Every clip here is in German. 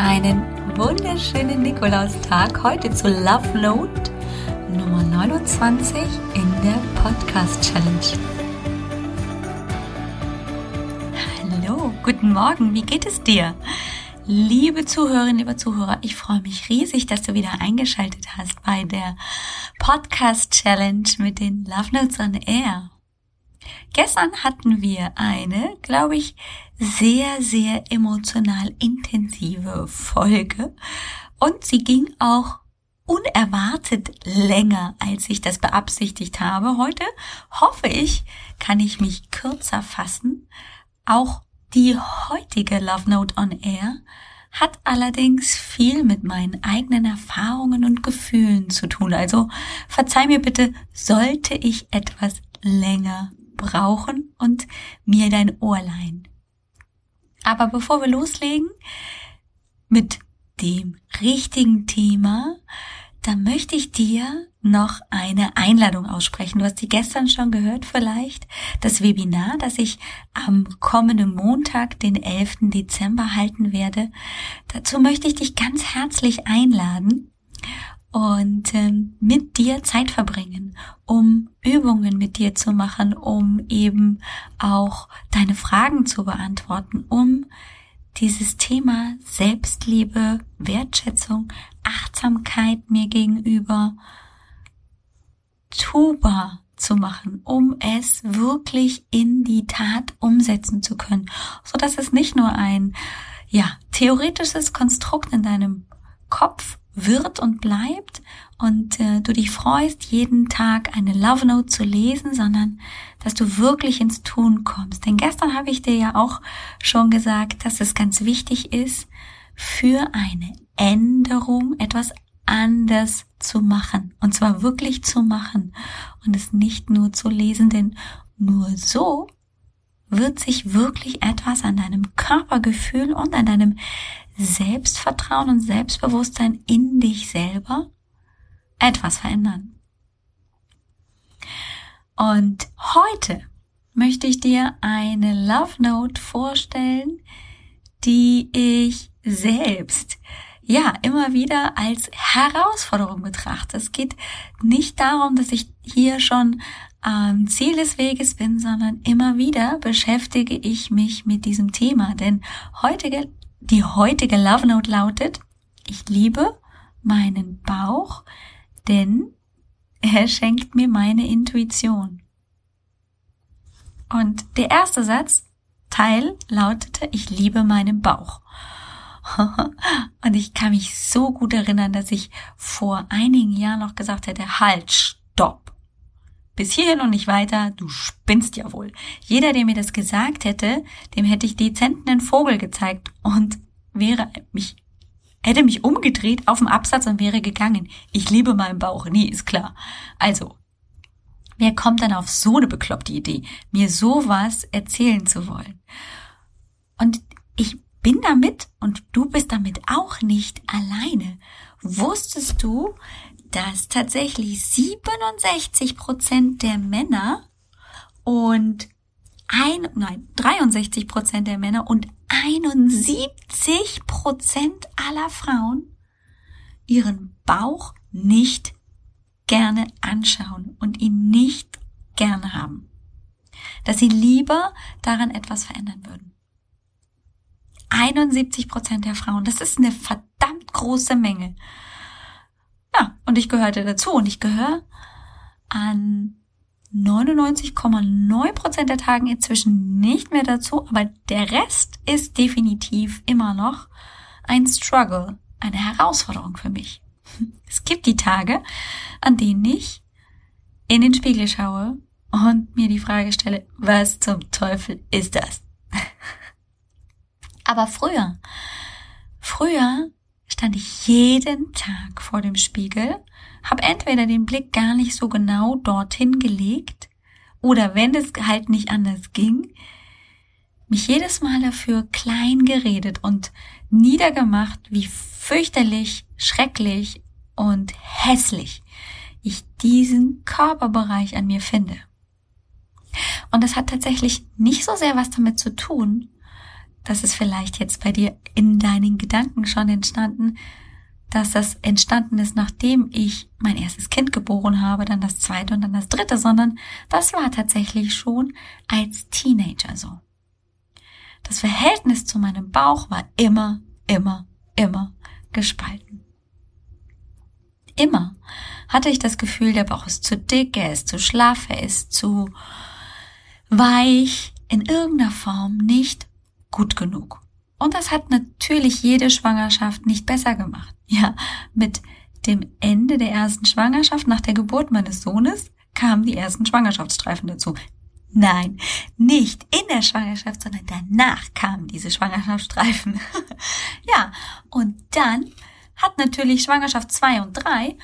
einen wunderschönen Nikolaustag heute zu Love Note Nummer 29 in der Podcast Challenge. Hallo, guten Morgen, wie geht es dir? Liebe Zuhörerinnen, liebe Zuhörer, ich freue mich riesig, dass du wieder eingeschaltet hast bei der Podcast Challenge mit den Love Notes on Air. Gestern hatten wir eine, glaube ich, sehr, sehr emotional intensive Folge und sie ging auch unerwartet länger, als ich das beabsichtigt habe. Heute hoffe ich, kann ich mich kürzer fassen. Auch die heutige Love Note on Air hat allerdings viel mit meinen eigenen Erfahrungen und Gefühlen zu tun. Also verzeih mir bitte, sollte ich etwas länger brauchen und mir dein Ohr leihen. Aber bevor wir loslegen mit dem richtigen Thema, da möchte ich dir noch eine Einladung aussprechen. Du hast sie gestern schon gehört vielleicht. Das Webinar, das ich am kommenden Montag, den 11. Dezember halten werde. Dazu möchte ich dich ganz herzlich einladen und ähm, mit dir Zeit verbringen, um Übungen mit dir zu machen, um eben auch deine Fragen zu beantworten, um dieses Thema Selbstliebe, Wertschätzung, Achtsamkeit mir gegenüber tubar zu machen, um es wirklich in die Tat umsetzen zu können, so dass es nicht nur ein ja theoretisches Konstrukt in deinem Kopf wird und bleibt und äh, du dich freust, jeden Tag eine Love Note zu lesen, sondern dass du wirklich ins Tun kommst. Denn gestern habe ich dir ja auch schon gesagt, dass es ganz wichtig ist, für eine Änderung etwas anders zu machen. Und zwar wirklich zu machen und es nicht nur zu lesen, denn nur so wird sich wirklich etwas an deinem Körpergefühl und an deinem Selbstvertrauen und Selbstbewusstsein in dich selber etwas verändern. Und heute möchte ich dir eine Love Note vorstellen, die ich selbst ja immer wieder als Herausforderung betrachte. Es geht nicht darum, dass ich hier schon am Ziel des Weges bin, sondern immer wieder beschäftige ich mich mit diesem Thema. Denn heutige, die heutige Love Note lautet, ich liebe meinen Bauch, denn er schenkt mir meine Intuition. Und der erste Satz, Teil, lautete, ich liebe meinen Bauch. Und ich kann mich so gut erinnern, dass ich vor einigen Jahren noch gesagt hätte, halt. Bis hierhin und nicht weiter, du spinnst ja wohl. Jeder, der mir das gesagt hätte, dem hätte ich dezent einen Vogel gezeigt und wäre mich hätte mich umgedreht auf dem Absatz und wäre gegangen. Ich liebe meinen Bauch, nie ist klar. Also, wer kommt dann auf so eine bekloppte Idee, mir sowas erzählen zu wollen? Und ich bin damit und du bist damit auch nicht alleine. Wusstest du, dass tatsächlich 67 Prozent der Männer und ein, nein, 63 Prozent der Männer und 71 Prozent aller Frauen ihren Bauch nicht gerne anschauen und ihn nicht gerne haben. Dass sie lieber daran etwas verändern würden. 71 Prozent der Frauen, das ist eine verdammt große Menge. Ja, und ich gehörte dazu und ich gehöre an 99,9 Prozent der Tagen inzwischen nicht mehr dazu, aber der Rest ist definitiv immer noch ein Struggle, eine Herausforderung für mich. Es gibt die Tage, an denen ich in den Spiegel schaue und mir die Frage stelle, was zum Teufel ist das? Aber früher, früher stand ich jeden Tag vor dem Spiegel habe entweder den Blick gar nicht so genau dorthin gelegt oder wenn es halt nicht anders ging, mich jedes Mal dafür klein geredet und niedergemacht, wie fürchterlich, schrecklich und hässlich ich diesen Körperbereich an mir finde. Und das hat tatsächlich nicht so sehr was damit zu tun, das ist vielleicht jetzt bei dir in deinen Gedanken schon entstanden, dass das entstanden ist, nachdem ich mein erstes Kind geboren habe, dann das zweite und dann das dritte, sondern das war tatsächlich schon als Teenager so. Das Verhältnis zu meinem Bauch war immer, immer, immer gespalten. Immer hatte ich das Gefühl, der Bauch ist zu dick, er ist zu schlaff, er ist zu weich, in irgendeiner Form nicht gut genug. Und das hat natürlich jede Schwangerschaft nicht besser gemacht. Ja, mit dem Ende der ersten Schwangerschaft nach der Geburt meines Sohnes kamen die ersten Schwangerschaftsstreifen dazu. Nein, nicht in der Schwangerschaft, sondern danach kamen diese Schwangerschaftsstreifen. ja, und dann hat natürlich Schwangerschaft zwei und drei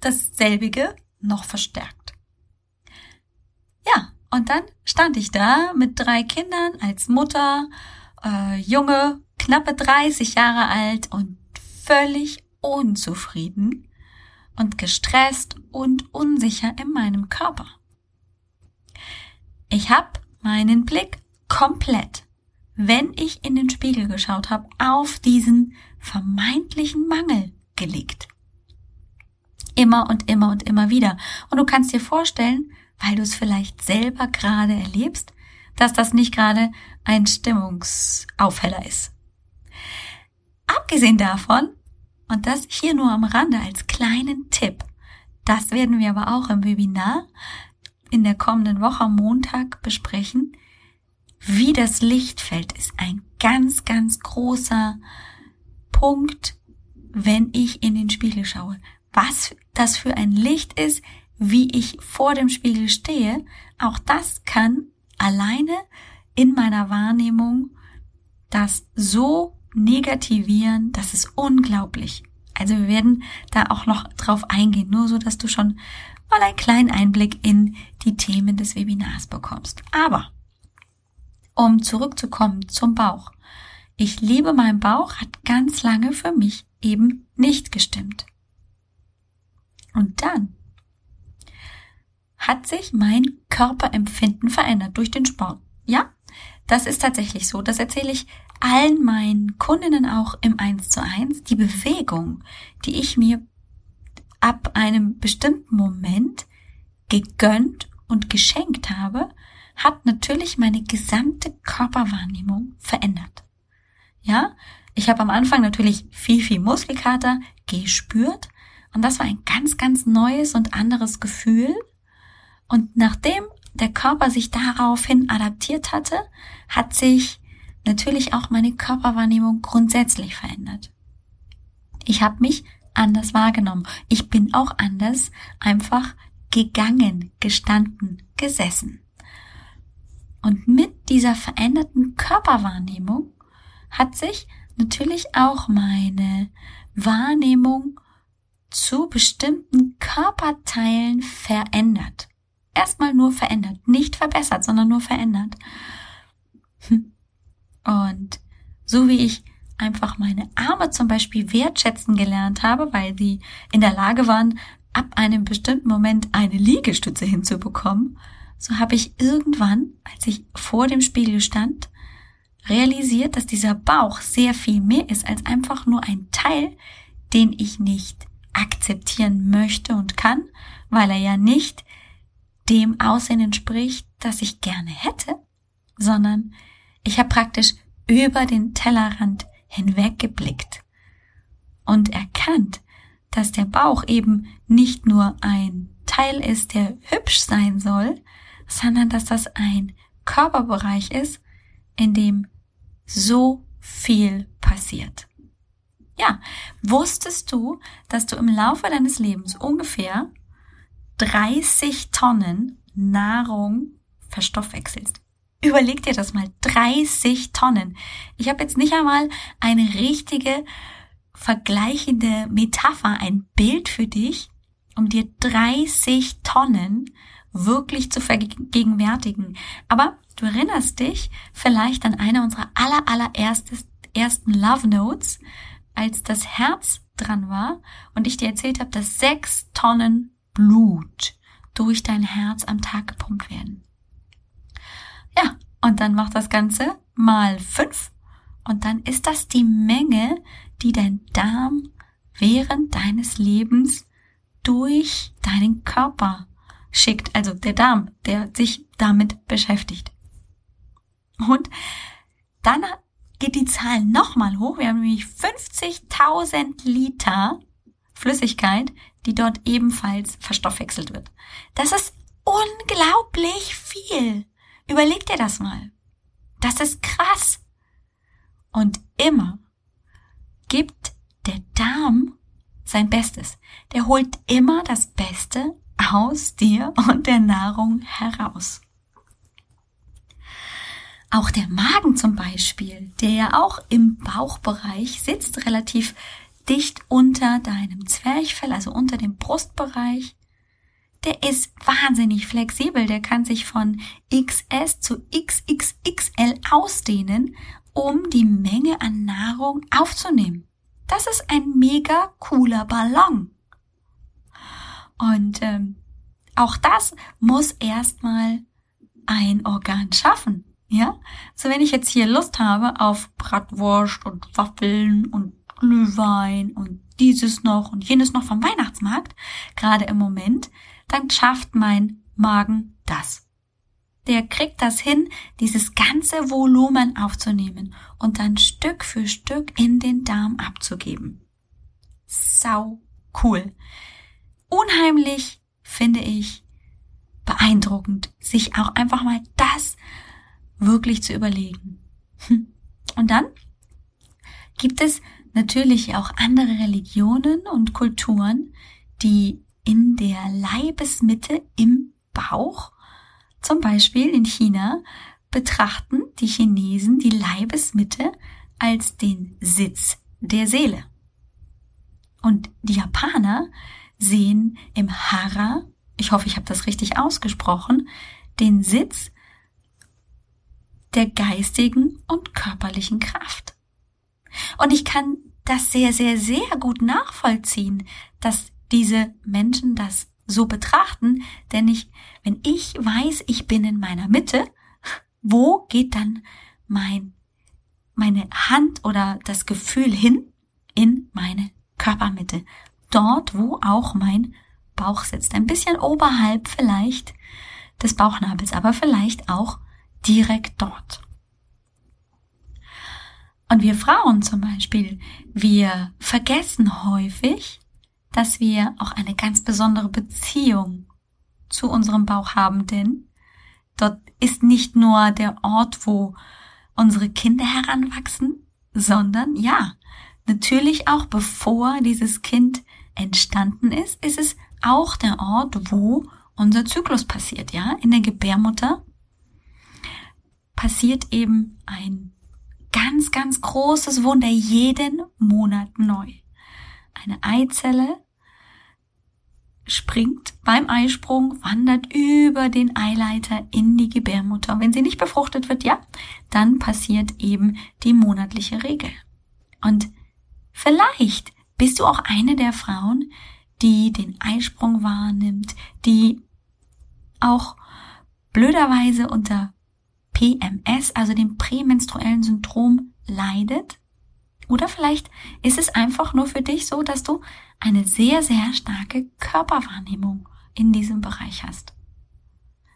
dasselbige noch verstärkt. Ja, und dann stand ich da mit drei Kindern als Mutter, äh, junge, knappe 30 Jahre alt und völlig unzufrieden und gestresst und unsicher in meinem Körper. Ich habe meinen Blick komplett, wenn ich in den Spiegel geschaut habe, auf diesen vermeintlichen Mangel gelegt. Immer und immer und immer wieder. Und du kannst dir vorstellen, weil du es vielleicht selber gerade erlebst, dass das nicht gerade ein Stimmungsaufheller ist. Abgesehen davon, und das hier nur am Rande als kleinen Tipp, das werden wir aber auch im Webinar in der kommenden Woche am Montag besprechen, wie das Lichtfeld ist ein ganz, ganz großer Punkt, wenn ich in den Spiegel schaue. Was das für ein Licht ist, wie ich vor dem Spiegel stehe, auch das kann alleine in meiner Wahrnehmung das so negativieren, das ist unglaublich. Also wir werden da auch noch drauf eingehen, nur so, dass du schon mal einen kleinen Einblick in die Themen des Webinars bekommst. Aber um zurückzukommen zum Bauch. Ich liebe meinen Bauch hat ganz lange für mich eben nicht gestimmt. Und dann hat sich mein Körperempfinden verändert durch den Sport. Ja, das ist tatsächlich so. Das erzähle ich allen meinen Kundinnen auch im 1 zu 1. Die Bewegung, die ich mir ab einem bestimmten Moment gegönnt und geschenkt habe, hat natürlich meine gesamte Körperwahrnehmung verändert. Ja, ich habe am Anfang natürlich viel, viel Muskelkater gespürt und das war ein ganz, ganz neues und anderes Gefühl. Und nachdem der Körper sich daraufhin adaptiert hatte, hat sich natürlich auch meine Körperwahrnehmung grundsätzlich verändert. Ich habe mich anders wahrgenommen. Ich bin auch anders einfach gegangen, gestanden, gesessen. Und mit dieser veränderten Körperwahrnehmung hat sich natürlich auch meine Wahrnehmung zu bestimmten Körperteilen verändert. Erstmal nur verändert, nicht verbessert, sondern nur verändert. Hm. Und so wie ich einfach meine Arme zum Beispiel wertschätzen gelernt habe, weil sie in der Lage waren, ab einem bestimmten Moment eine Liegestütze hinzubekommen, so habe ich irgendwann, als ich vor dem Spiegel stand, realisiert, dass dieser Bauch sehr viel mehr ist als einfach nur ein Teil, den ich nicht akzeptieren möchte und kann, weil er ja nicht dem Aussehen entspricht, das ich gerne hätte, sondern ich habe praktisch über den Tellerrand hinweggeblickt und erkannt, dass der Bauch eben nicht nur ein Teil ist, der hübsch sein soll, sondern dass das ein Körperbereich ist, in dem so viel passiert. Ja, wusstest du, dass du im Laufe deines Lebens ungefähr 30 Tonnen Nahrung verstoffwechselst? Überleg dir das mal, 30 Tonnen. Ich habe jetzt nicht einmal eine richtige vergleichende Metapher, ein Bild für dich, um dir 30 Tonnen wirklich zu vergegenwärtigen. Aber du erinnerst dich vielleicht an eine unserer aller, allerersten Love Notes, als das Herz dran war und ich dir erzählt habe, dass sechs Tonnen Blut durch dein Herz am Tag gepumpt werden. Ja, und dann macht das Ganze mal fünf Und dann ist das die Menge, die dein Darm während deines Lebens durch deinen Körper schickt. Also der Darm, der sich damit beschäftigt. Und dann geht die Zahl nochmal hoch. Wir haben nämlich 50.000 Liter Flüssigkeit, die dort ebenfalls verstoffwechselt wird. Das ist unglaublich viel. Überleg dir das mal. Das ist krass. Und immer gibt der Darm sein Bestes. Der holt immer das Beste aus dir und der Nahrung heraus. Auch der Magen zum Beispiel, der ja auch im Bauchbereich sitzt, relativ dicht unter deinem Zwerchfell, also unter dem Brustbereich, der ist wahnsinnig flexibel. Der kann sich von XS zu XXXL ausdehnen, um die Menge an Nahrung aufzunehmen. Das ist ein mega cooler Ballon. Und ähm, auch das muss erstmal ein Organ schaffen. Ja, so wenn ich jetzt hier Lust habe auf Bratwurst und Waffeln und Glühwein und dieses noch und jenes noch vom Weihnachtsmarkt, gerade im Moment, dann schafft mein Magen das. Der kriegt das hin, dieses ganze Volumen aufzunehmen und dann Stück für Stück in den Darm abzugeben. Sau cool. Unheimlich finde ich beeindruckend, sich auch einfach mal das wirklich zu überlegen. Hm. Und dann gibt es natürlich auch andere Religionen und Kulturen, die in der Leibesmitte im Bauch, zum Beispiel in China, betrachten die Chinesen die Leibesmitte als den Sitz der Seele. Und die Japaner sehen im Hara, ich hoffe, ich habe das richtig ausgesprochen, den Sitz der geistigen und körperlichen Kraft. Und ich kann das sehr, sehr, sehr gut nachvollziehen, dass diese Menschen das so betrachten, denn ich, wenn ich weiß, ich bin in meiner Mitte, wo geht dann mein, meine Hand oder das Gefühl hin? In meine Körpermitte. Dort, wo auch mein Bauch sitzt. Ein bisschen oberhalb vielleicht des Bauchnabels, aber vielleicht auch direkt dort. Und wir Frauen zum Beispiel, wir vergessen häufig, dass wir auch eine ganz besondere Beziehung zu unserem Bauch haben, denn dort ist nicht nur der Ort, wo unsere Kinder heranwachsen, sondern ja, natürlich auch bevor dieses Kind entstanden ist, ist es auch der Ort, wo unser Zyklus passiert, ja? In der Gebärmutter passiert eben ein ganz, ganz großes Wunder jeden Monat neu. Eine Eizelle springt beim Eisprung, wandert über den Eileiter in die Gebärmutter. wenn sie nicht befruchtet wird, ja, dann passiert eben die monatliche Regel. Und vielleicht bist du auch eine der Frauen, die den Eisprung wahrnimmt, die auch blöderweise unter PMS, also dem prämenstruellen Syndrom, leidet. Oder vielleicht ist es einfach nur für dich so, dass du eine sehr, sehr starke Körperwahrnehmung in diesem Bereich hast.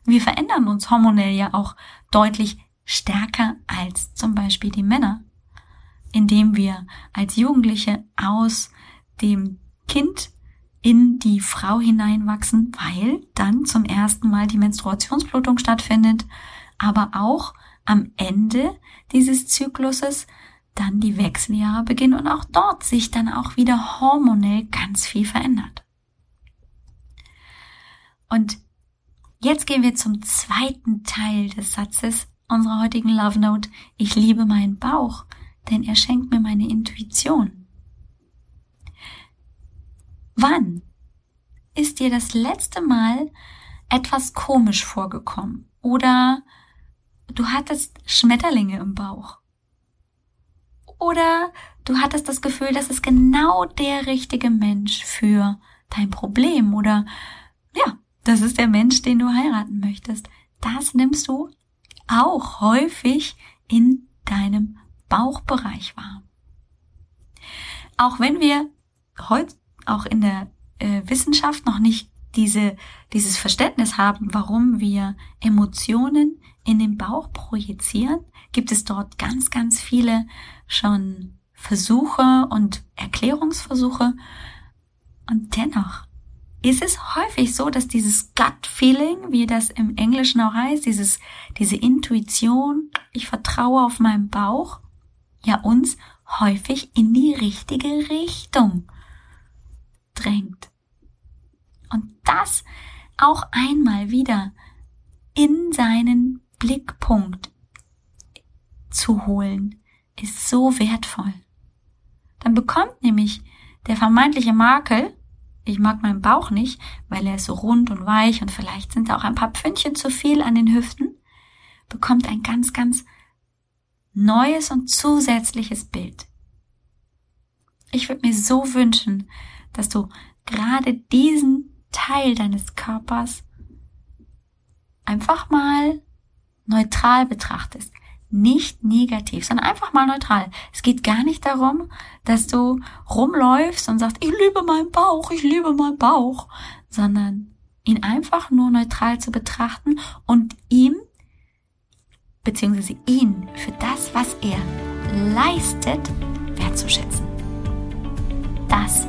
Wir verändern uns hormonell ja auch deutlich stärker als zum Beispiel die Männer, indem wir als Jugendliche aus dem Kind in die Frau hineinwachsen, weil dann zum ersten Mal die Menstruationsblutung stattfindet, aber auch am Ende dieses Zykluses dann die Wechseljahre beginnen und auch dort sich dann auch wieder hormonell ganz viel verändert. Und jetzt gehen wir zum zweiten Teil des Satzes unserer heutigen Love Note. Ich liebe meinen Bauch, denn er schenkt mir meine Intuition. Wann ist dir das letzte Mal etwas komisch vorgekommen oder du hattest Schmetterlinge im Bauch. Oder du hattest das Gefühl, das ist genau der richtige Mensch für dein Problem oder ja, das ist der Mensch, den du heiraten möchtest. Das nimmst du auch häufig in deinem Bauchbereich wahr. Auch wenn wir heute auch in der äh, Wissenschaft noch nicht diese, dieses Verständnis haben, warum wir Emotionen in den Bauch projizieren, gibt es dort ganz, ganz viele schon Versuche und Erklärungsversuche. Und dennoch ist es häufig so, dass dieses Gut Feeling, wie das im Englischen auch heißt, dieses, diese Intuition, ich vertraue auf meinen Bauch, ja uns häufig in die richtige Richtung drängt. Und das auch einmal wieder in seinen Blickpunkt zu holen, ist so wertvoll. Dann bekommt nämlich der vermeintliche Makel, ich mag meinen Bauch nicht, weil er ist so rund und weich und vielleicht sind da auch ein paar Pfündchen zu viel an den Hüften, bekommt ein ganz, ganz neues und zusätzliches Bild. Ich würde mir so wünschen, dass du gerade diesen Teil deines Körpers einfach mal neutral betrachtest. Nicht negativ, sondern einfach mal neutral. Es geht gar nicht darum, dass du rumläufst und sagst, ich liebe meinen Bauch, ich liebe meinen Bauch, sondern ihn einfach nur neutral zu betrachten und ihm beziehungsweise ihn für das, was er leistet, wertzuschätzen. Das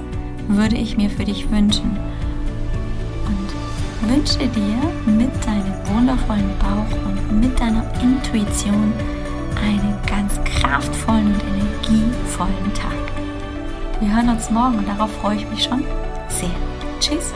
würde ich mir für dich wünschen. Wünsche dir mit deinem wundervollen Bauch und mit deiner Intuition einen ganz kraftvollen und energievollen Tag. Wir hören uns morgen und darauf freue ich mich schon sehr. Tschüss.